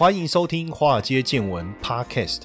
欢迎收听《华尔街见闻》Podcast。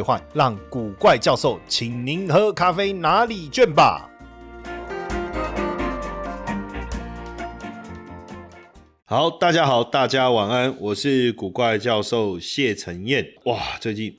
兑换，让古怪教授请您喝咖啡哪里卷吧。好，大家好，大家晚安，我是古怪教授谢承彦。哇，最近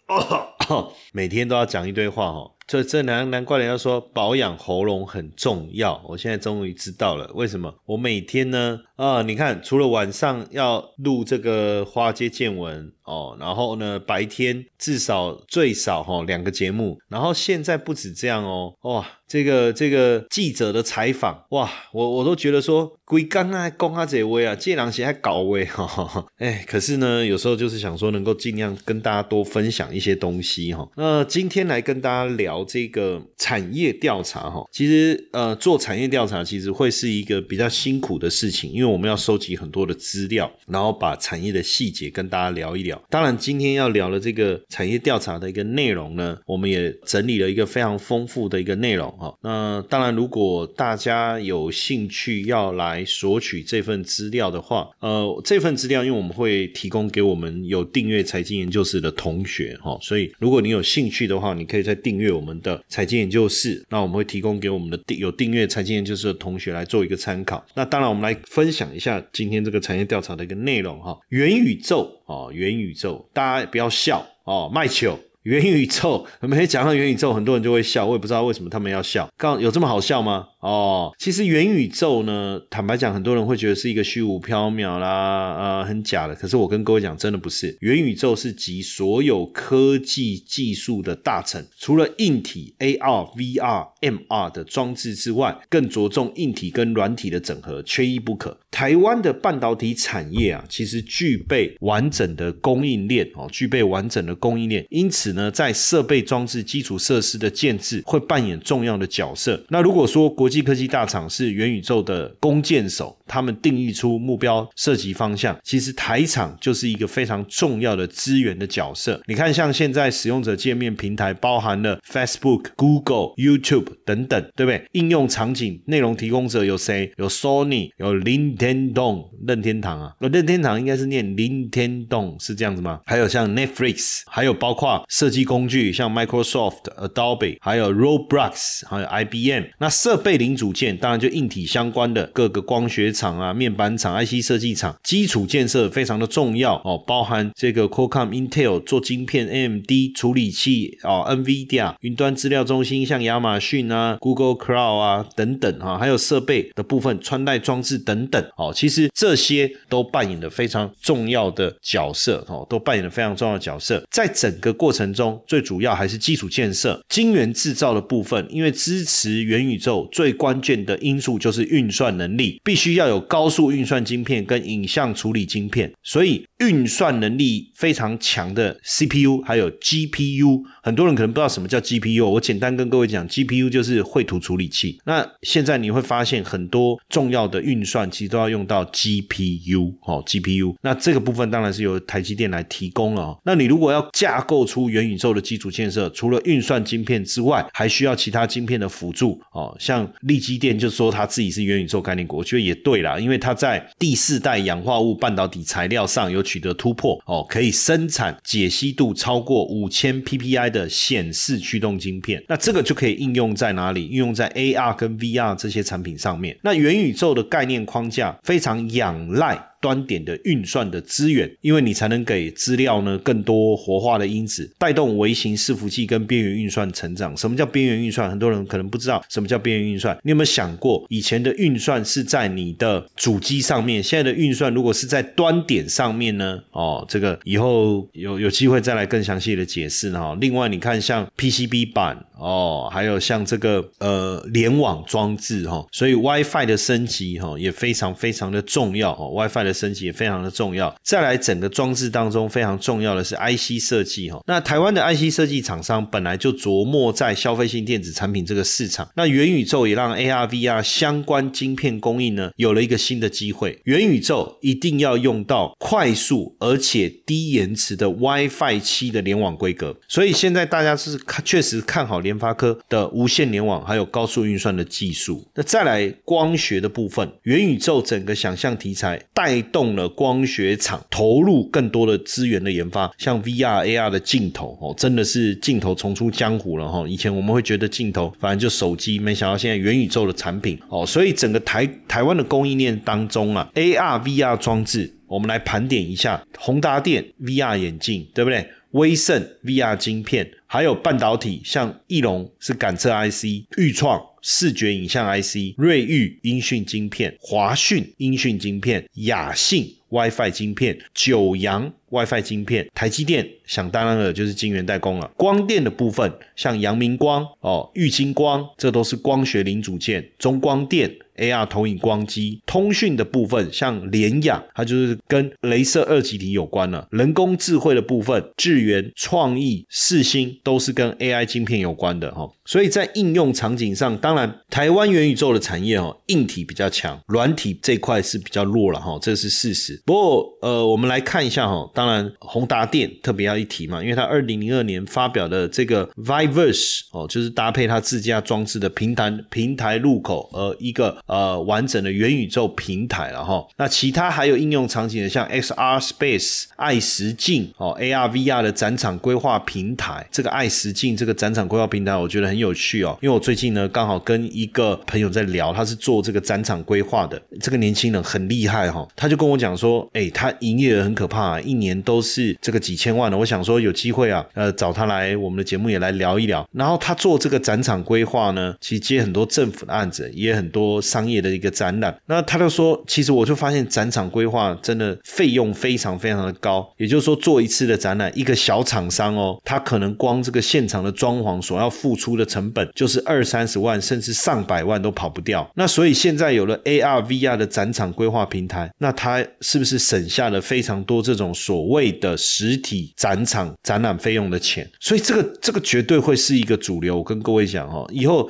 每天都要讲一堆话哦。这这难难怪人家说保养喉咙很重要，我现在终于知道了为什么。我每天呢，啊，你看，除了晚上要录这个花街见闻哦，然后呢，白天至少最少哈两个节目，然后现在不止这样哦，哇，这个这个记者的采访，哇，我我都觉得说，龟刚啊，公他这位啊，这两些还搞位哈，哎，可是呢，有时候就是想说，能够尽量跟大家多分享一些东西哈。那今天来跟大家聊。这个产业调查哈，其实呃做产业调查其实会是一个比较辛苦的事情，因为我们要收集很多的资料，然后把产业的细节跟大家聊一聊。当然，今天要聊的这个产业调查的一个内容呢，我们也整理了一个非常丰富的一个内容哈。那当然，如果大家有兴趣要来索取这份资料的话，呃，这份资料因为我们会提供给我们有订阅财经研究室的同学哈，所以如果你有兴趣的话，你可以再订阅我们。的财经研究室，那我们会提供给我们的订有订阅财经研究室的同学来做一个参考。那当然，我们来分享一下今天这个产业调查的一个内容哈。元宇宙哦，元宇宙，大家不要笑哦，卖球。元宇宙，每天讲到元宇宙，很多人就会笑，我也不知道为什么他们要笑。刚有这么好笑吗？哦，其实元宇宙呢，坦白讲，很多人会觉得是一个虚无缥缈啦，呃，很假的。可是我跟各位讲，真的不是。元宇宙是集所有科技技术的大成，除了硬体 AR、VR、MR 的装置之外，更着重硬体跟软体的整合，缺一不可。台湾的半导体产业啊，其实具备完整的供应链哦，具备完整的供应链，因此呢，在设备装置基础设施的建制会扮演重要的角色。那如果说国际科技大厂是元宇宙的弓箭手，他们定义出目标设计方向，其实台厂就是一个非常重要的资源的角色。你看，像现在使用者界面平台包含了 Facebook、Google、YouTube 等等，对不对？应用场景内容提供者有谁？有 Sony，有林天洞、任天堂啊。任天堂应该是念林天洞，是这样子吗？还有像 Netflix，还有包括设计工具，像 Microsoft、Adobe，还有 Roblox，还有 IBM。那设备零组件当然就硬体相关的各个光学厂啊、面板厂、IC 设计厂，基础建设非常的重要哦，包含这个 Qualcomm、Intel 做晶片、AMD 处理器哦、NVIDIA 云端资料中心，像亚马逊啊、Google Cloud 啊等等啊，还有设备的部分、穿戴装置等等哦，其实这些都扮演了非常重要的角色哦，都扮演了非常重要的角色。在整个过程中，最主要还是基础建设、晶圆制造的部分，因为支持元宇宙。最关键的因素就是运算能力，必须要有高速运算晶片跟影像处理晶片，所以运算能力非常强的 CPU 还有 GPU，很多人可能不知道什么叫 GPU，我简单跟各位讲，GPU 就是绘图处理器。那现在你会发现很多重要的运算其实都要用到 GPU 哦，GPU。那这个部分当然是由台积电来提供了。那你如果要架构出元宇宙的基础建设，除了运算晶片之外，还需要其他晶片的辅助哦。像利基电就说他自己是元宇宙概念股，我觉得也对啦，因为他在第四代氧化物半导体材料上有取得突破哦，可以生产解析度超过五千 PPI 的显示驱动晶片，那这个就可以应用在哪里？应用在 AR 跟 VR 这些产品上面。那元宇宙的概念框架非常仰赖。端点的运算的资源，因为你才能给资料呢更多活化的因子，带动微型伺服器跟边缘运算成长。什么叫边缘运算？很多人可能不知道什么叫边缘运算。你有没有想过，以前的运算是在你的主机上面，现在的运算如果是在端点上面呢？哦，这个以后有有机会再来更详细的解释哈。另外，你看像 PCB 板哦，还有像这个呃联网装置哈，所以 WiFi 的升级哈也非常非常的重要哈，WiFi 的。升级也非常的重要。再来，整个装置当中非常重要的是 IC 设计哈。那台湾的 IC 设计厂商本来就琢磨在消费性电子产品这个市场，那元宇宙也让 AR、VR 相关晶片供应呢有了一个新的机会。元宇宙一定要用到快速而且低延迟的 WiFi 七的联网规格，所以现在大家是看确实看好联发科的无线联网还有高速运算的技术。那再来光学的部分，元宇宙整个想象题材带动了光学厂投入更多的资源的研发，像 VR、AR 的镜头哦，真的是镜头重出江湖了哈。以前我们会觉得镜头反正就手机，没想到现在元宇宙的产品哦，所以整个台台湾的供应链当中啊，AR、VR 装置。我们来盘点一下宏达电 VR 眼镜，对不对？威盛 VR 晶片，还有半导体，像翼龙是感测 IC，裕创视觉影像 IC，瑞昱音讯晶片，华讯音讯晶片，雅信 WiFi 晶片，九阳 WiFi 晶片，台积电想当然了就是晶圆代工了。光电的部分，像阳明光哦，玉晶光，这都是光学零组件。中光电。AR 投影光机，通讯的部分像联雅，它就是跟镭射二极体有关了。人工智慧的部分，智源、创意、四星都是跟 AI 晶片有关的哈。所以在应用场景上，当然台湾元宇宙的产业哦，硬体比较强，软体这块是比较弱了哈，这是事实。不过呃，我们来看一下哈，当然宏达电特别要一提嘛，因为它二零零二年发表的这个 Viverse 哦，就是搭配它自家装置的平台平台入口呃一个。呃，完整的元宇宙平台了哈。那其他还有应用场景的，像 XR Space 爱实境哦，AR VR 的展场规划平台。这个爱实境这个展场规划平台，我觉得很有趣哦。因为我最近呢，刚好跟一个朋友在聊，他是做这个展场规划的。这个年轻人很厉害哈，他就跟我讲说，说哎，他营业额很可怕，一年都是这个几千万的。我想说有机会啊，呃，找他来我们的节目也来聊一聊。然后他做这个展场规划呢，其实接很多政府的案子，也很多商。商业的一个展览，那他就说，其实我就发现展场规划真的费用非常非常的高，也就是说做一次的展览，一个小厂商哦，他可能光这个现场的装潢所要付出的成本就是二三十万，甚至上百万都跑不掉。那所以现在有了 AR VR 的展场规划平台，那他是就是省下了非常多这种所谓的实体展场展览费用的钱？所以这个这个绝对会是一个主流。我跟各位讲哦，以后。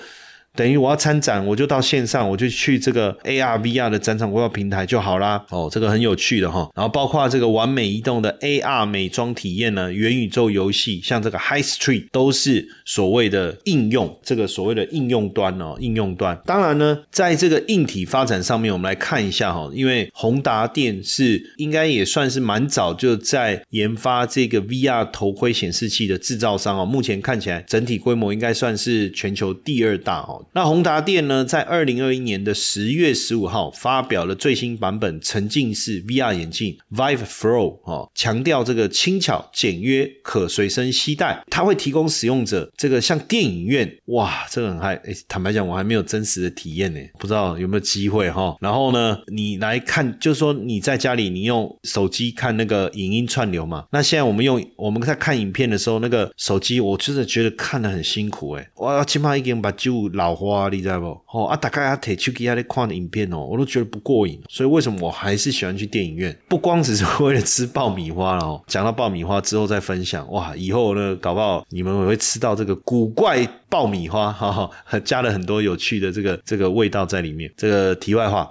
等于我要参展，我就到线上，我就去这个 AR VR 的展场规划平台就好啦。哦，这个很有趣的哈。然后包括这个完美移动的 AR 美妆体验呢，元宇宙游戏，像这个 High Street 都是所谓的应用，这个所谓的应用端哦，应用端。当然呢，在这个硬体发展上面，我们来看一下哈，因为宏达电是应该也算是蛮早就在研发这个 VR 头盔显示器的制造商哦。目前看起来整体规模应该算是全球第二大哦。那宏达电呢，在二零二一年的十月十五号发表了最新版本沉浸式 VR 眼镜 Vive Flow 哦，强调这个轻巧、简约、可随身携带。它会提供使用者这个像电影院哇，这个很嗨。哎，坦白讲，我还没有真实的体验呢，不知道有没有机会哈。然后呢，你来看，就是说你在家里，你用手机看那个影音串流嘛。那现在我们用我们在看影片的时候，那个手机我真的觉得看的很辛苦哎，我起码已经把旧老。老花，你知道不？哦啊，大概啊，提手机啊，在看影片哦，我都觉得不过瘾。所以为什么我还是喜欢去电影院？不光只是为了吃爆米花了哦。讲到爆米花之后再分享哇，以后呢，搞不好你们也会吃到这个古怪爆米花，哈哈，加了很多有趣的这个这个味道在里面。这个题外话。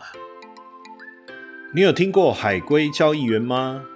你有听过海龟交易员吗？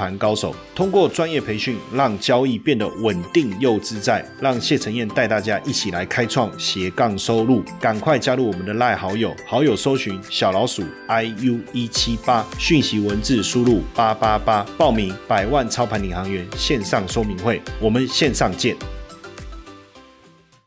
盘高手。通过专业培训，让交易变得稳定又自在。让谢承彦带大家一起来开创斜杠收入。赶快加入我们的赖好友，好友搜寻小老鼠 i u 一七八，讯息文字输入八八八，报名百万操盘领航员线上说明会。我们线上见。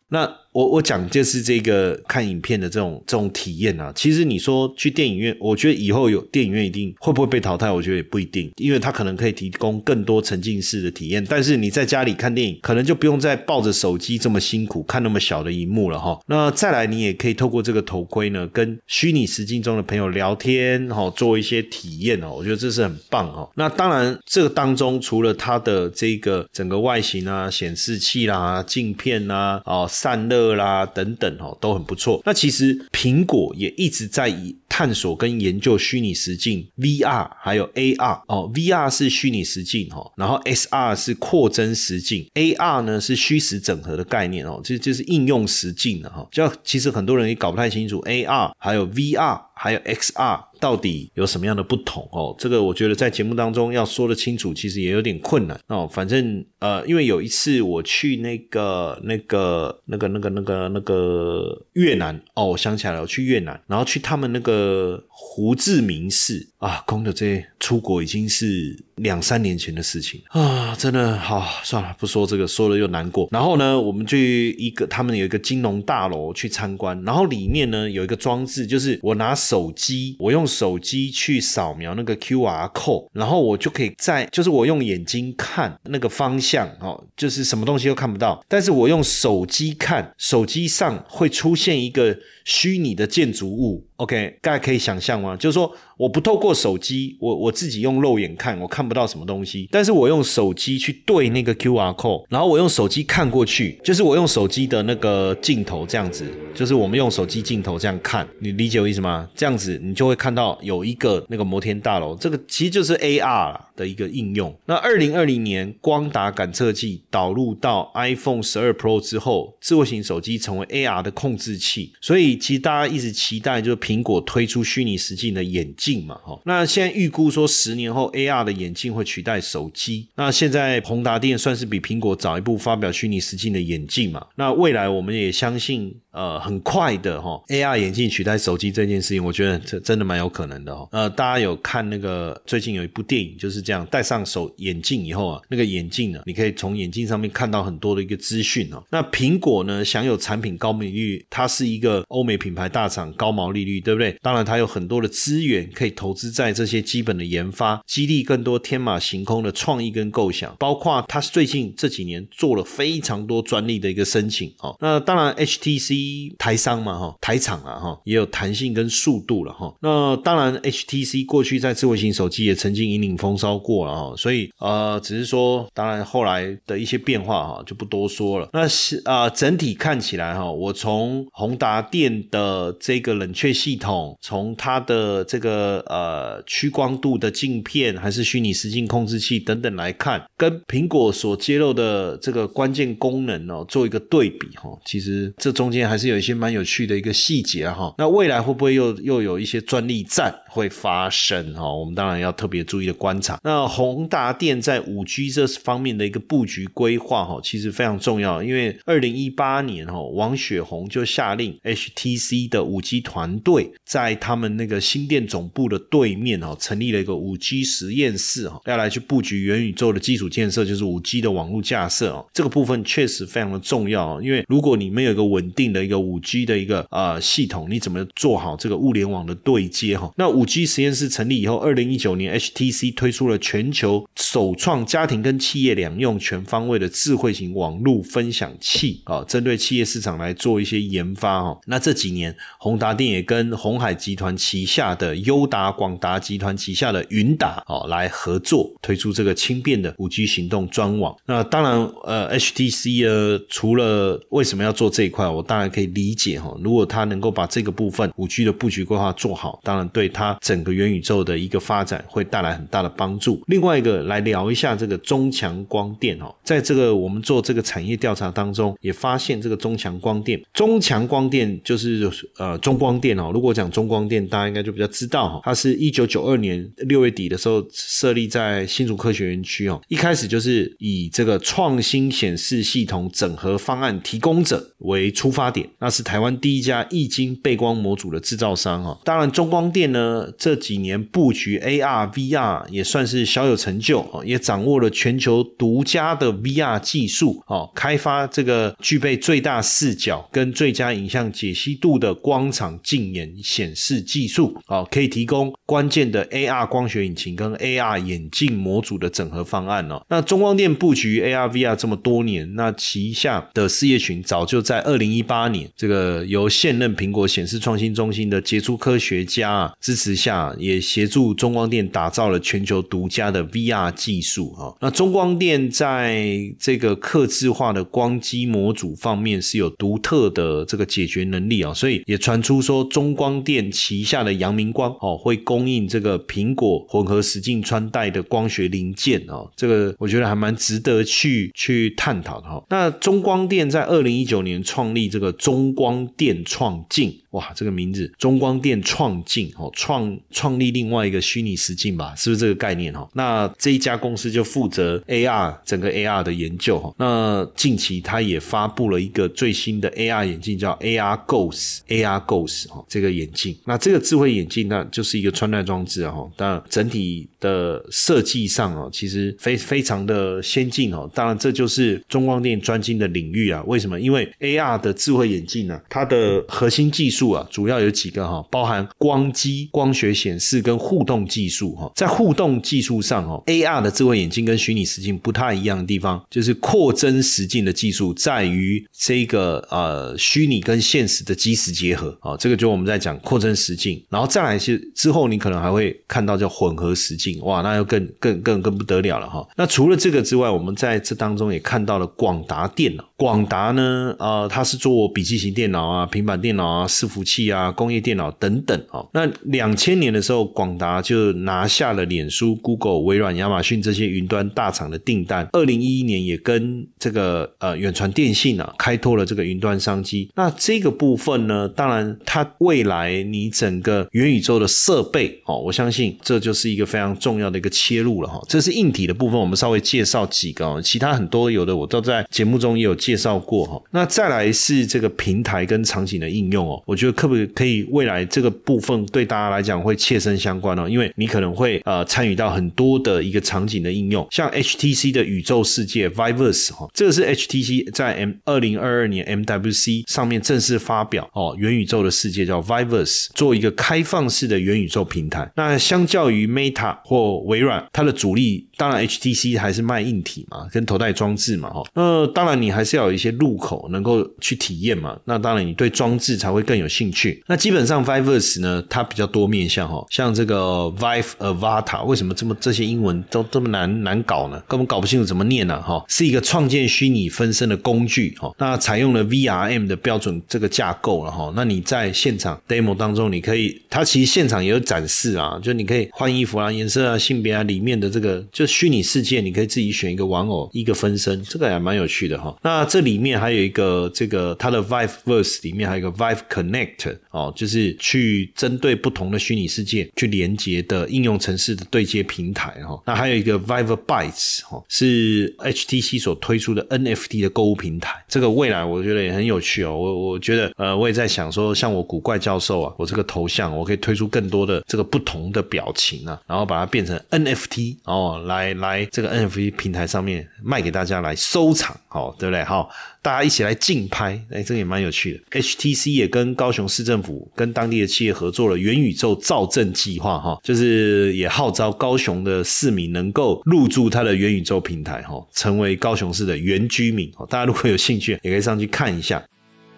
那。我我讲就是这个看影片的这种这种体验啊。其实你说去电影院，我觉得以后有电影院一定会不会被淘汰？我觉得也不一定，因为它可能可以提供更多沉浸式的体验。但是你在家里看电影，可能就不用再抱着手机这么辛苦看那么小的荧幕了哈。那再来，你也可以透过这个头盔呢，跟虚拟实境中的朋友聊天哈，做一些体验哦。我觉得这是很棒哦。那当然，这个当中除了它的这个整个外形啊、显示器啦、镜片啦、哦散热啦等等哦，都很不错。那其实苹果也一直在以探索跟研究虚拟实境 VR 还有 AR 哦，VR 是虚拟实境哈，然后 SR 是扩增实境，AR 呢是虚实整合的概念哦，这就是应用实境的哈。就其实很多人也搞不太清楚 AR 还有 VR 还有 XR。到底有什么样的不同哦？这个我觉得在节目当中要说的清楚，其实也有点困难哦。反正呃，因为有一次我去那个、那个、那个、那个、那个、那个越南哦，我想起来了，我去越南，然后去他们那个胡志明市啊，空的这些出国已经是两三年前的事情啊，真的好算了，不说这个，说了又难过。然后呢，我们去一个他们有一个金融大楼去参观，然后里面呢有一个装置，就是我拿手机，我用。手机去扫描那个 Q R code，然后我就可以在，就是我用眼睛看那个方向，哦，就是什么东西都看不到，但是我用手机看，手机上会出现一个虚拟的建筑物。OK，大家可以想象吗？就是说，我不透过手机，我我自己用肉眼看，我看不到什么东西。但是我用手机去对那个 QR code，然后我用手机看过去，就是我用手机的那个镜头这样子，就是我们用手机镜头这样看，你理解我意思吗？这样子你就会看到有一个那个摩天大楼，这个其实就是 AR 的一个应用。那二零二零年光达感测器导入到 iPhone 十二 Pro 之后，智慧型手机成为 AR 的控制器，所以其实大家一直期待就是平苹。果推出虚拟实境的眼镜嘛，哈，那现在预估说十年后 AR 的眼镜会取代手机。那现在宏达电算是比苹果早一步发表虚拟实境的眼镜嘛？那未来我们也相信，呃，很快的哈，AR 眼镜取代手机这件事情，我觉得这真的蛮有可能的哦。呃，大家有看那个最近有一部电影就是这样，戴上手眼镜以后啊，那个眼镜呢，你可以从眼镜上面看到很多的一个资讯哦。那苹果呢，享有产品高毛利率，它是一个欧美品牌大厂，高毛利率。对不对？当然，它有很多的资源可以投资在这些基本的研发，激励更多天马行空的创意跟构想。包括它最近这几年做了非常多专利的一个申请哦。那当然，HTC 台商嘛哈，台厂啊哈，也有弹性跟速度了哈。那当然，HTC 过去在智慧型手机也曾经引领风骚过了哈。所以呃，只是说，当然后来的一些变化哈，就不多说了。那是啊，整体看起来哈，我从宏达电的这个冷却系。统从它的这个呃屈光度的镜片，还是虚拟实境控制器等等来看，跟苹果所揭露的这个关键功能哦做一个对比哈，其实这中间还是有一些蛮有趣的一个细节哈。那未来会不会又又有一些专利战会发生哈？我们当然要特别注意的观察。那宏达电在五 G 这方面的一个布局规划哈，其实非常重要，因为二零一八年哈，王雪红就下令 HTC 的五 G 团队。在他们那个新店总部的对面哦，成立了一个五 G 实验室哈，要来去布局元宇宙的基础建设，就是五 G 的网络架设哦。这个部分确实非常的重要，因为如果你没有一个稳定的一个五 G 的一个呃系统，你怎么做好这个物联网的对接哈？那五 G 实验室成立以后，二零一九年 HTC 推出了全球首创家庭跟企业两用全方位的智慧型网络分享器啊，针对企业市场来做一些研发哈。那这几年宏达电也跟跟红海集团旗下的优达、广达集团旗下的云达哦，来合作推出这个轻便的五 G 行动专网。那当然，呃，HTC 呃，除了为什么要做这一块，我当然可以理解哈。如果它能够把这个部分五 G 的布局规划做好，当然对它整个元宇宙的一个发展会带来很大的帮助。另外一个来聊一下这个中强光电哦，在这个我们做这个产业调查当中，也发现这个中强光电，中强光电就是呃中光电哦。如果讲中光电，大家应该就比较知道哈，它是一九九二年六月底的时候设立在新竹科学园区哦，一开始就是以这个创新显示系统整合方案提供者为出发点，那是台湾第一家液晶背光模组的制造商哦。当然，中光电呢这几年布局 AR、VR 也算是小有成就哦，也掌握了全球独家的 VR 技术哦，开发这个具备最大视角跟最佳影像解析度的光场镜眼显示技术哦，可以提供关键的 AR 光学引擎跟 AR 眼镜模组的整合方案哦。那中光电布局 AR、VR 这么多年，那旗下的事业群早就在二零一八年，这个由现任苹果显示创新中心的杰出科学家支持下，也协助中光电打造了全球独家的 VR 技术啊。那中光电在这个刻字化的光机模组方面是有独特的这个解决能力啊，所以也传出说中光电旗下的阳明光哦会供应这个苹果混合实境穿戴的光学零件哦，这个我觉得还蛮值得去去探讨的哈。那中光电在二零一九年创立这个中光电创镜。哇，这个名字中光电创镜哦，创创立另外一个虚拟实境吧，是不是这个概念哈？那这一家公司就负责 AR 整个 AR 的研究哈。那近期它也发布了一个最新的 AR 眼镜，叫 AR Ghost，AR Ghost 哈，这个眼镜。那这个智慧眼镜呢，就是一个穿戴装置哈。当然整体的设计上哦，其实非非常的先进哦。当然这就是中光电专精的领域啊。为什么？因为 AR 的智慧眼镜呢，它的核心技术。啊，主要有几个哈，包含光机、光学显示跟互动技术哈。在互动技术上哦，AR 的智慧眼镜跟虚拟实境不太一样的地方，就是扩增实境的技术在于这个呃虚拟跟现实的基石结合啊。这个就我们在讲扩增实境，然后再来是之后你可能还会看到叫混合实境，哇，那又更更更更不得了了哈。那除了这个之外，我们在这当中也看到了广达电脑。广达呢，呃，它是做笔记型电脑啊、平板电脑啊、伺服服器啊、工业电脑等等啊。那两千年的时候，广达就拿下了脸书、Google、微软、亚马逊这些云端大厂的订单。二零一一年也跟这个呃远传电信啊开拓了这个云端商机。那这个部分呢，当然它未来你整个元宇宙的设备哦，我相信这就是一个非常重要的一个切入了哈。这是硬体的部分，我们稍微介绍几个哦，其他很多有的我都在节目中也有介。绍过哈，那再来是这个平台跟场景的应用哦，我觉得可不可以未来这个部分对大家来讲会切身相关哦，因为你可能会呃参与到很多的一个场景的应用，像 HTC 的宇宙世界 Viverse 哈，这个是 HTC 在 M 二零二二年 MWC 上面正式发表哦，元宇宙的世界叫 Viverse，做一个开放式的元宇宙平台。那相较于 Meta 或微软，它的主力当然 HTC 还是卖硬体嘛，跟头戴装置嘛哈，那当然你还是要。有一些入口能够去体验嘛？那当然，你对装置才会更有兴趣。那基本上，Viverse 呢，它比较多面向哈，像这个 Vive Avata，为什么这么这些英文都这么难难搞呢？根本搞不清楚怎么念呢？哈，是一个创建虚拟分身的工具哈。那采用了 VRM 的标准这个架构了哈。那你在现场 demo 当中，你可以，它其实现场也有展示啊，就你可以换衣服啊、颜色啊、性别啊，里面的这个就虚拟世界，你可以自己选一个玩偶、一个分身，这个也蛮有趣的哈。那这里面还有一个这个它的 Vive Verse 里面还有一个 Vive Connect 哦，就是去针对不同的虚拟世界去连接的应用城市的对接平台哈。那还有一个 Vive Bytes 哦，是 HTC 所推出的 NFT 的购物平台。这个未来我觉得也很有趣哦。我我觉得呃，我也在想说，像我古怪教授啊，我这个头像我可以推出更多的这个不同的表情啊，然后把它变成 NFT 哦，来来这个 NFT 平台上面卖给大家来收藏，好对不对？好。大家一起来竞拍，哎，这个也蛮有趣的。HTC 也跟高雄市政府跟当地的企业合作了元宇宙造镇计划，哈，就是也号召高雄的市民能够入驻它的元宇宙平台，哈，成为高雄市的原居民。大家如果有兴趣，也可以上去看一下。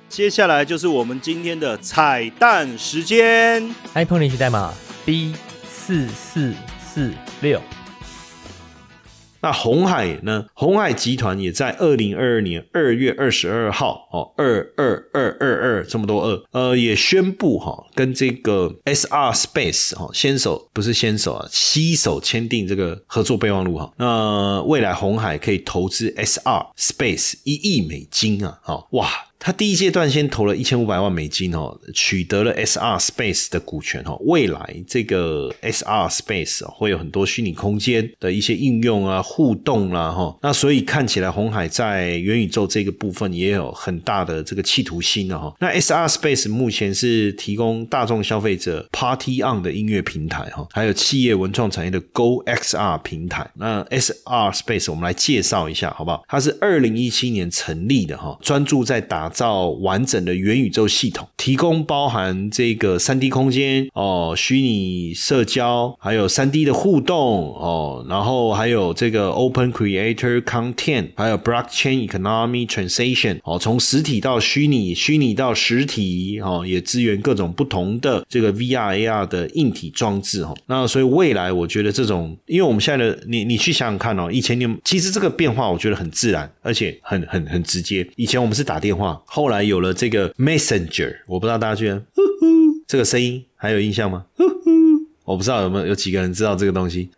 接下来就是我们今天的彩蛋时间，iPhone 领取代码 B 四四四六。那红海呢？红海集团也在二零二二年二月二十二号，哦，二二二二二这么多二，呃，也宣布哈，跟这个 SR Space 哈，先手不是先手啊，携手签订这个合作备忘录哈。那未来红海可以投资 SR Space 一亿美金啊，哦，哇，他第一阶段先投了一千五百万美金哦，取得了 SR Space 的股权哦。未来这个 SR Space 会有很多虚拟空间的一些应用啊、互动啦哈。那所以看起来红海在元宇宙这个部分也有很大的这个企图心了哈。那 SR Space 目前是提供大众消费者 Party On 的音乐平台哈，还有企业文创产业的 Go XR 平台。那 SR Space 我们来介绍一下好不好？它是二零一七年成立的哈，专注在打打造完整的元宇宙系统，提供包含这个三 D 空间哦、虚拟社交，还有三 D 的互动哦，然后还有这个 Open Creator Content，还有 Blockchain Economy Transaction 哦，从实体到虚拟，虚拟到实体哦，也支援各种不同的这个 VR AR 的硬体装置哦。那所以未来我觉得这种，因为我们现在的你你去想想看哦，以前你其实这个变化我觉得很自然，而且很很很直接。以前我们是打电话。后来有了这个 Messenger，我不知道大家居然这个声音还有印象吗？我不知道有没有有几个人知道这个东西。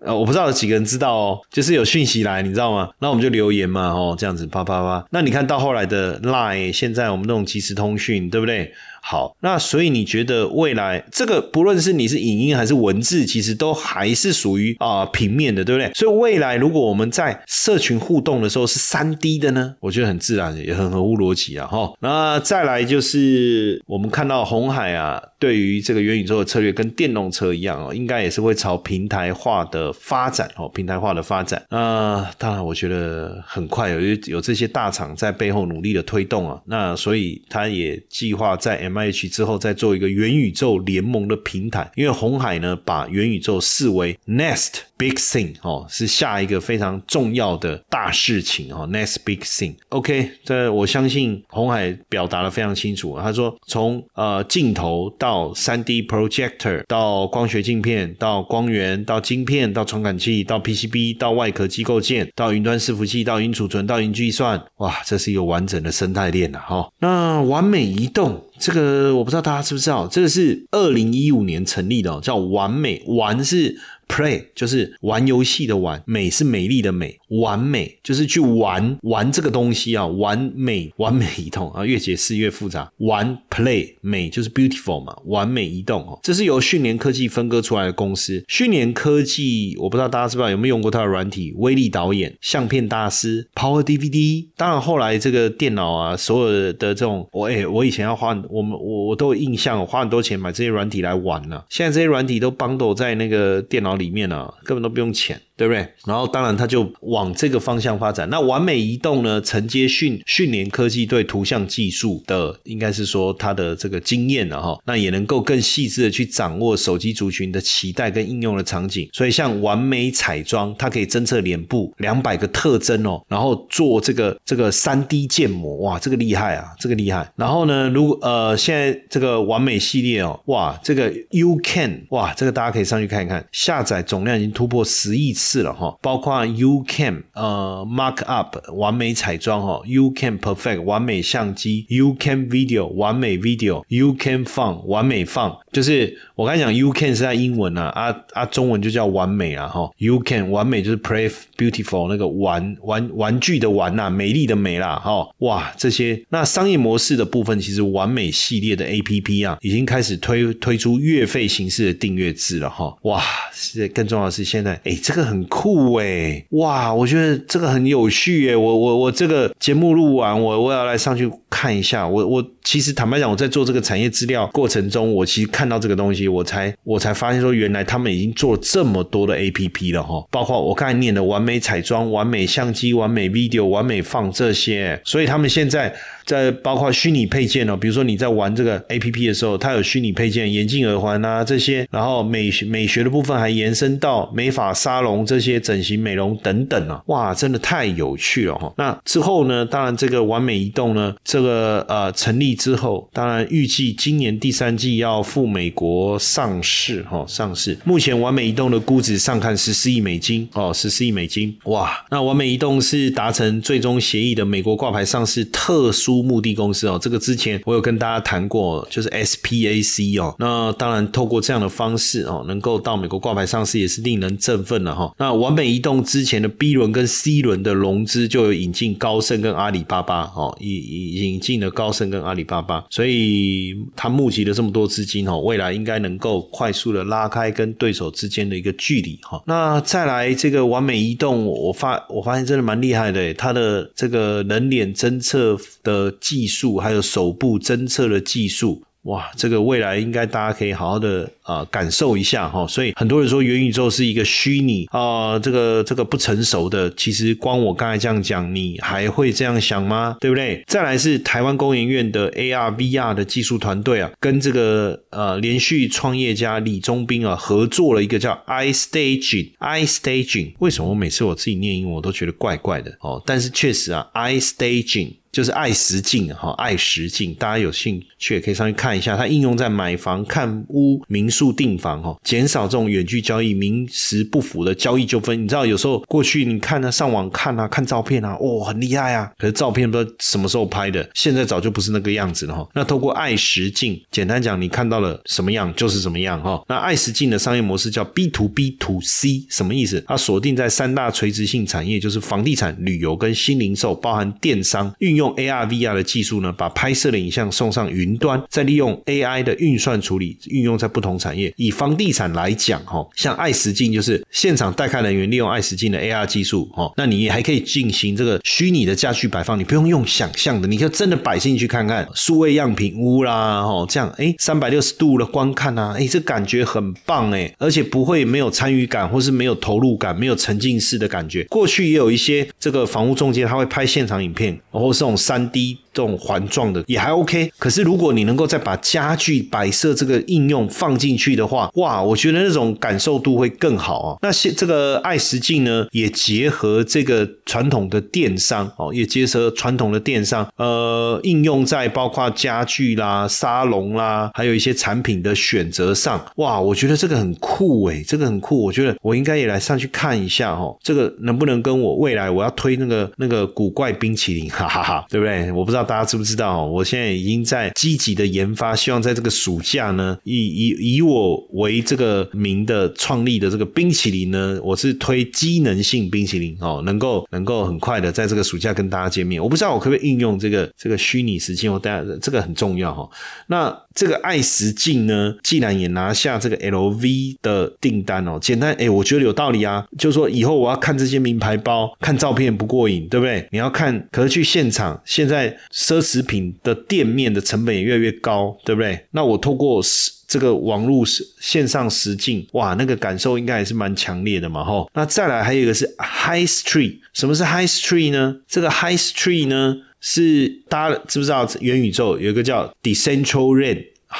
呃，我不知道有几个人知道哦，就是有讯息来，你知道吗？那我们就留言嘛，哦，这样子啪啪啪。那你看到后来的 Line，现在我们那种即时通讯，对不对？好，那所以你觉得未来这个不论是你是影音还是文字，其实都还是属于啊平面的，对不对？所以未来如果我们在社群互动的时候是三 D 的呢，我觉得很自然，也很合乎逻辑啊。哈，那再来就是我们看到红海啊，对于这个元宇宙的策略跟电动车一样哦，应该也是会朝平台化的发展哦，平台化的发展。那当然，我觉得很快有有这些大厂在背后努力的推动啊，那所以他也计划在。M H 之后再做一个元宇宙联盟的平台，因为红海呢把元宇宙视为 Next Big Thing 哦，是下一个非常重要的大事情哦，Next Big Thing。OK，这我相信红海表达的非常清楚，他说从呃镜头到三 D projector 到光学镜片到光源到晶片到传感器到 PCB 到外壳机构件到云端伺服器到云储存到云计算，哇，这是一个完整的生态链呐哈。那完美移动。这个我不知道大家知不知道，这个是二零一五年成立的，叫完美完是。Play 就是玩游戏的玩，美是美丽的美，完美就是去玩玩这个东西啊，完美完美移动啊，越解释越复杂。玩 Play 美就是 beautiful 嘛，完美移动哦，这是由迅联科技分割出来的公司。迅联科技我不知道大家知不知道有没有用过它的软体，威力导演、相片大师、Power DVD。当然后来这个电脑啊，所有的这种我哎，我以前要花我们我我都有印象，花很多钱买这些软体来玩呢。现在这些软体都绑到在那个电脑。里面呢，根本都不用钱。对不对？然后当然它就往这个方向发展。那完美移动呢？承接训训练科技对图像技术的，应该是说它的这个经验了哈。那也能够更细致的去掌握手机族群的期待跟应用的场景。所以像完美彩妆，它可以侦测脸部两百个特征哦，然后做这个这个三 D 建模，哇，这个厉害啊，这个厉害。然后呢，如果呃现在这个完美系列哦，哇，这个 You Can，哇，这个大家可以上去看一看，下载总量已经突破十亿次。是了哈，包括 you Cam 呃 Mark Up 完美彩妆哈，U Cam Perfect 完美相机 you Cam Video 完美 video，you Cam 放完美放，就是我刚才讲 U Can 是在英文啊，啊啊中文就叫完美啊哈 you Can 完美就是 Play Beautiful 那个玩玩玩具的玩呐，美丽的美啦哈，哇这些那商业模式的部分，其实完美系列的 A P P 啊，已经开始推推出月费形式的订阅制了哈，哇，是更重要的是现在哎这个很。酷哎，哇！我觉得这个很有趣哎，我我我这个节目录完，我我要来上去看一下。我我其实坦白讲，我在做这个产业资料过程中，我其实看到这个东西，我才我才发现说，原来他们已经做了这么多的 A P P 了哈。包括我刚才念的完美彩妆、完美相机、完美 Video、完美放这些，所以他们现在。在包括虚拟配件哦，比如说你在玩这个 A P P 的时候，它有虚拟配件、眼镜、耳环啊这些，然后美美学的部分还延伸到美发沙龙这些整形美容等等啊，哇，真的太有趣了哈。那之后呢，当然这个完美移动呢，这这个呃成立之后，当然预计今年第三季要赴美国上市哈，上市。目前完美移动的估值上看十四亿美金哦，十四亿美金哇！那完美移动是达成最终协议的美国挂牌上市特殊目的公司哦，这个之前我有跟大家谈过，就是 SPAC 哦。那当然透过这样的方式哦，能够到美国挂牌上市也是令人振奋的哈。那完美移动之前的 B 轮跟 C 轮的融资就有引进高盛跟阿里巴巴哦，已已经引进了高盛跟阿里巴巴，所以他募集了这么多资金哦，未来应该能够快速的拉开跟对手之间的一个距离哈。那再来这个完美移动，我发我发现真的蛮厉害的，它的这个人脸侦测的技术，还有手部侦测的技术。哇，这个未来应该大家可以好好的啊感受一下哈。所以很多人说元宇宙是一个虚拟啊，这个这个不成熟的。其实光我刚才这样讲，你还会这样想吗？对不对？再来是台湾工研院的 AR VR 的技术团队啊，跟这个呃连续创业家李宗斌啊合作了一个叫 iStaging iStaging。为什么我每次我自己念英文我都觉得怪怪的哦？但是确实啊，iStaging。就是爱实境哈，爱实境，大家有兴趣也可以上去看一下。它应用在买房、看屋、民宿订房哈，减少这种远距交易、名实不符的交易纠纷。你知道有时候过去你看呢，上网看啊，看照片啊，哦，很厉害啊。可是照片不知道什么时候拍的，现在早就不是那个样子了哈。那透过爱实境，简单讲，你看到了什么样就是什么样哈。那爱实境的商业模式叫 B to B to C，什么意思？它锁定在三大垂直性产业，就是房地产、旅游跟新零售，包含电商运。用用 AR、VR 的技术呢，把拍摄的影像送上云端，再利用 AI 的运算处理，运用在不同产业。以房地产来讲，哈，像爱实镜就是现场带看人员利用爱实镜的 AR 技术，哈，那你还可以进行这个虚拟的家具摆放，你不用用想象的，你就真的摆进去看看数位样品屋啦，哈，这样哎，三百六十度的观看啊，哎，这感觉很棒哎，而且不会没有参与感，或是没有投入感，没有沉浸式的感觉。过去也有一些这个房屋中介，他会拍现场影片，然后是。三 D 这种环状的也还 OK，可是如果你能够再把家具摆设这个应用放进去的话，哇，我觉得那种感受度会更好啊。那现这个爱实境呢，也结合这个传统的电商哦，也结合传统的电商，呃，应用在包括家具啦、沙龙啦，还有一些产品的选择上。哇，我觉得这个很酷诶，这个很酷，我觉得我应该也来上去看一下哦，这个能不能跟我未来我要推那个那个古怪冰淇淋，哈哈哈。对不对？我不知道大家知不知道，我现在已经在积极的研发，希望在这个暑假呢，以以以我为这个名的创立的这个冰淇淋呢，我是推机能性冰淇淋哦，能够能够很快的在这个暑假跟大家见面。我不知道我可不可以运用这个这个虚拟实境，我大家这个很重要哈。那这个爱实境呢，既然也拿下这个 LV 的订单哦，简单哎，我觉得有道理啊，就是说以后我要看这些名牌包，看照片不过瘾，对不对？你要看，可是去现场。现在奢侈品的店面的成本也越来越高，对不对？那我透过这个网络线上实境，哇，那个感受应该还是蛮强烈的嘛，吼。那再来还有一个是 High Street，什么是 High Street 呢？这个 High Street 呢是大家知不知道？元宇宙有一个叫 Decentraland 啊，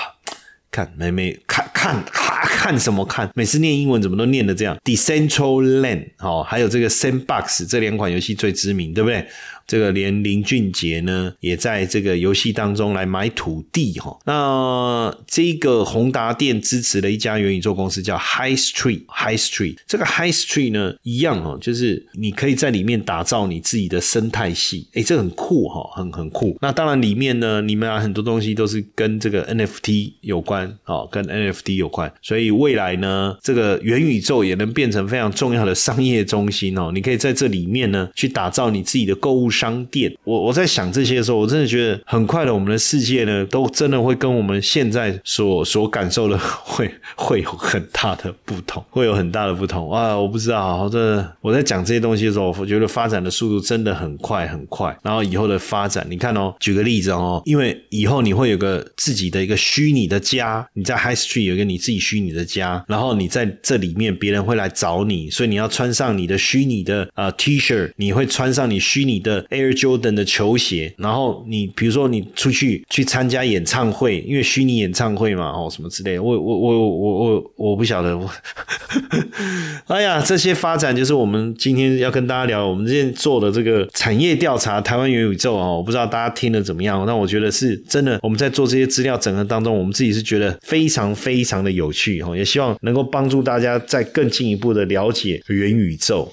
看没没看看哈看什么看？每次念英文怎么都念的这样？Decentraland 哦，还有这个 Sandbox 这两款游戏最知名，对不对？这个连林俊杰呢，也在这个游戏当中来买土地哈。那这个宏达电支持的一家元宇宙公司叫 High Street High Street。这个 High Street 呢，一样哦，就是你可以在里面打造你自己的生态系。哎，这很酷哈，很很酷。那当然里面呢，你们啊很多东西都是跟这个 NFT 有关哦，跟 NFT 有关。所以未来呢，这个元宇宙也能变成非常重要的商业中心哦。你可以在这里面呢，去打造你自己的购物。商店，我我在想这些的时候，我真的觉得很快的，我们的世界呢，都真的会跟我们现在所所感受的会 会有很大的不同，会有很大的不同啊！我不知道，这我在讲这些东西的时候，我觉得发展的速度真的很快很快。然后以后的发展，你看哦，举个例子哦，因为以后你会有个自己的一个虚拟的家，你在 High Street 有一个你自己虚拟的家，然后你在这里面，别人会来找你，所以你要穿上你的虚拟的呃 T 恤，你会穿上你虚拟的。Air Jordan 的球鞋，然后你比如说你出去去参加演唱会，因为虚拟演唱会嘛，哦什么之类的，我我我我我我不晓得，我 哎呀，这些发展就是我们今天要跟大家聊，我们之前做的这个产业调查，台湾元宇宙哦，我不知道大家听的怎么样，但我觉得是真的，我们在做这些资料整合当中，我们自己是觉得非常非常的有趣哦，也希望能够帮助大家再更进一步的了解元宇宙。